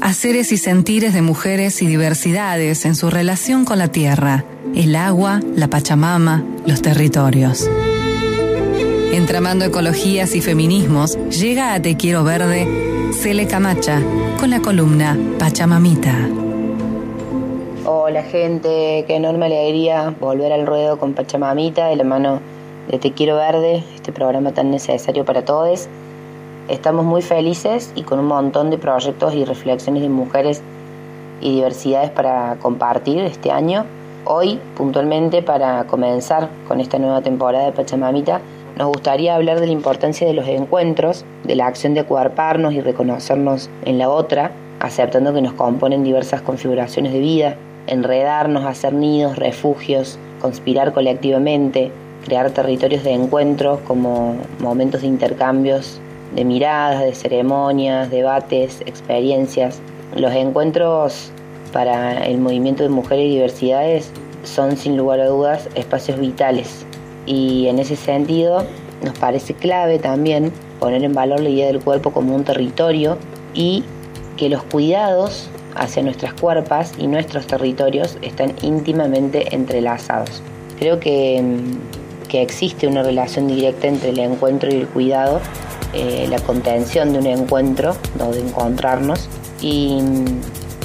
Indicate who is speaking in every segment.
Speaker 1: haceres y sentires de mujeres y diversidades en su relación con la tierra, el agua, la Pachamama, los territorios. Entramando ecologías y feminismos, llega a Te Quiero Verde Cele Camacha con la columna Pachamamita.
Speaker 2: Hola gente, qué enorme alegría volver al ruedo con Pachamamita de la mano de Te Quiero Verde, este programa tan necesario para todos. Estamos muy felices y con un montón de proyectos y reflexiones de mujeres y diversidades para compartir este año. Hoy, puntualmente, para comenzar con esta nueva temporada de Pachamamita, nos gustaría hablar de la importancia de los encuentros, de la acción de acuerparnos y reconocernos en la otra, aceptando que nos componen diversas configuraciones de vida, enredarnos, hacer nidos, refugios, conspirar colectivamente, crear territorios de encuentro como momentos de intercambios de miradas, de ceremonias, debates, experiencias. Los encuentros para el movimiento de mujeres y diversidades son sin lugar a dudas espacios vitales y en ese sentido nos parece clave también poner en valor la idea del cuerpo como un territorio y que los cuidados hacia nuestras cuerpas y nuestros territorios están íntimamente entrelazados. Creo que, que existe una relación directa entre el encuentro y el cuidado eh, la contención de un encuentro, de encontrarnos. Y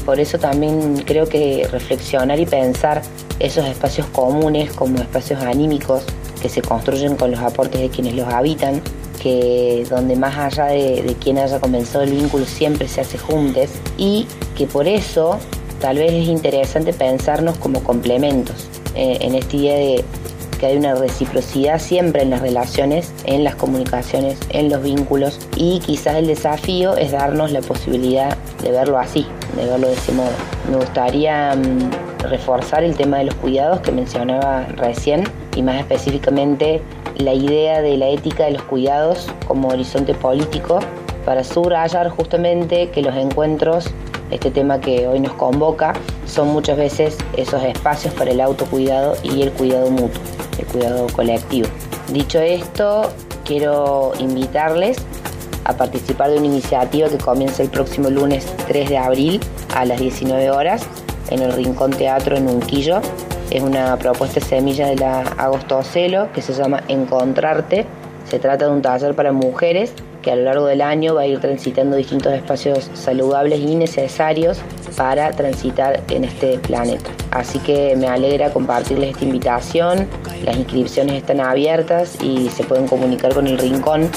Speaker 2: por eso también creo que reflexionar y pensar esos espacios comunes como espacios anímicos que se construyen con los aportes de quienes los habitan, que donde más allá de, quien haya comenzado el vínculo siempre se hace juntos y que por eso tal vez es interesante pensarnos como complementos eh, en esta idea de que hay una reciprocidad siempre en las relaciones, en las comunicaciones, en los vínculos y quizás el desafío es darnos la posibilidad de verlo así, de verlo de ese modo. Me gustaría mm, reforzar el tema de los cuidados que mencionaba recién y más específicamente la idea de la ética de los cuidados como horizonte político para subrayar justamente que los encuentros este tema que hoy nos convoca son muchas veces esos espacios para el autocuidado y el cuidado mutuo el cuidado colectivo. Dicho esto, quiero invitarles a participar de una iniciativa que comienza el próximo lunes 3 de abril a las 19 horas en el Rincón Teatro en Unquillo. Es una propuesta semilla de la Agosto Celo que se llama Encontrarte. Se trata de un taller para mujeres que a lo largo del año va a ir transitando distintos espacios saludables y necesarios para transitar en este planeta. Así que me alegra compartirles esta invitación. Las inscripciones están abiertas y se pueden comunicar con el Rincón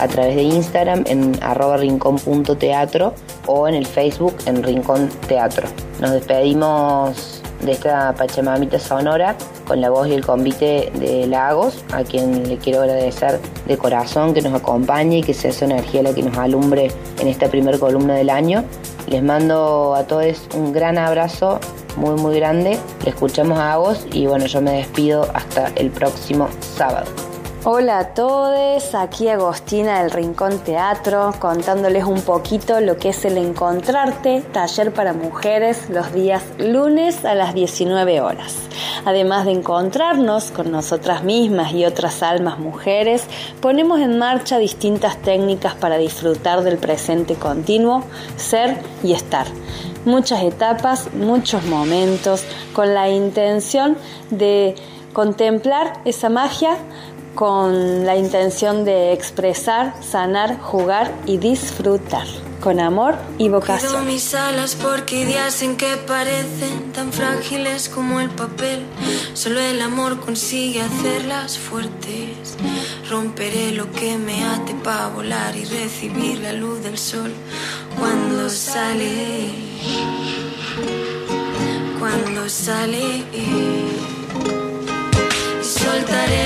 Speaker 2: a través de Instagram en arroba rincón.teatro o en el Facebook en Rincón Teatro. Nos despedimos de esta Pachamamita Sonora con la voz y el convite de Lagos, a quien le quiero agradecer de corazón que nos acompañe y que sea su energía la que nos alumbre en esta primera columna del año. Les mando a todos un gran abrazo muy muy grande. Le escuchamos a Agos y bueno, yo me despido hasta el próximo sábado.
Speaker 3: Hola a todos, aquí Agostina del Rincón Teatro contándoles un poquito lo que es el Encontrarte, taller para mujeres los días lunes a las 19 horas. Además de encontrarnos con nosotras mismas y otras almas mujeres, ponemos en marcha distintas técnicas para disfrutar del presente continuo, ser y estar muchas etapas, muchos momentos, con la intención de contemplar esa magia con la intención de expresar, sanar, jugar y disfrutar con amor y vocación.
Speaker 4: Cuido mis alas porque en que parecen tan frágiles como el papel. Solo el amor consigue hacerlas fuertes. Romperé lo que me ate para volar y recibir la luz del sol cuando sale. Cuando sale. Soltaré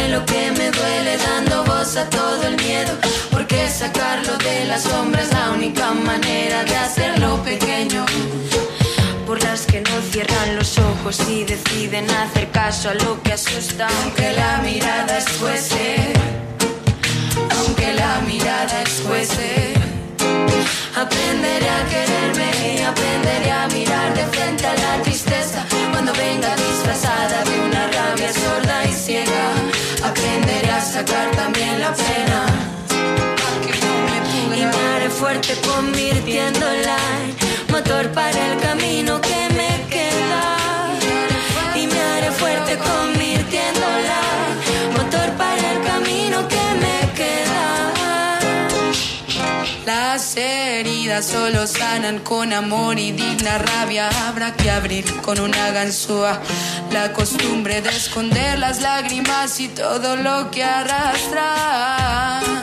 Speaker 4: dando voz a todo el miedo Porque sacarlo de la sombra es la única manera de hacerlo pequeño. Por las que no cierran los ojos y deciden hacer caso a lo que asusta, aunque la mirada escuece, aunque la mirada escuece. Aprenderé a quererme y aprenderé a mirar de frente a la Las heridas solo sanan con amor y digna rabia. Habrá que abrir con una ganzúa la costumbre de esconder las lágrimas y todo lo que arrastra.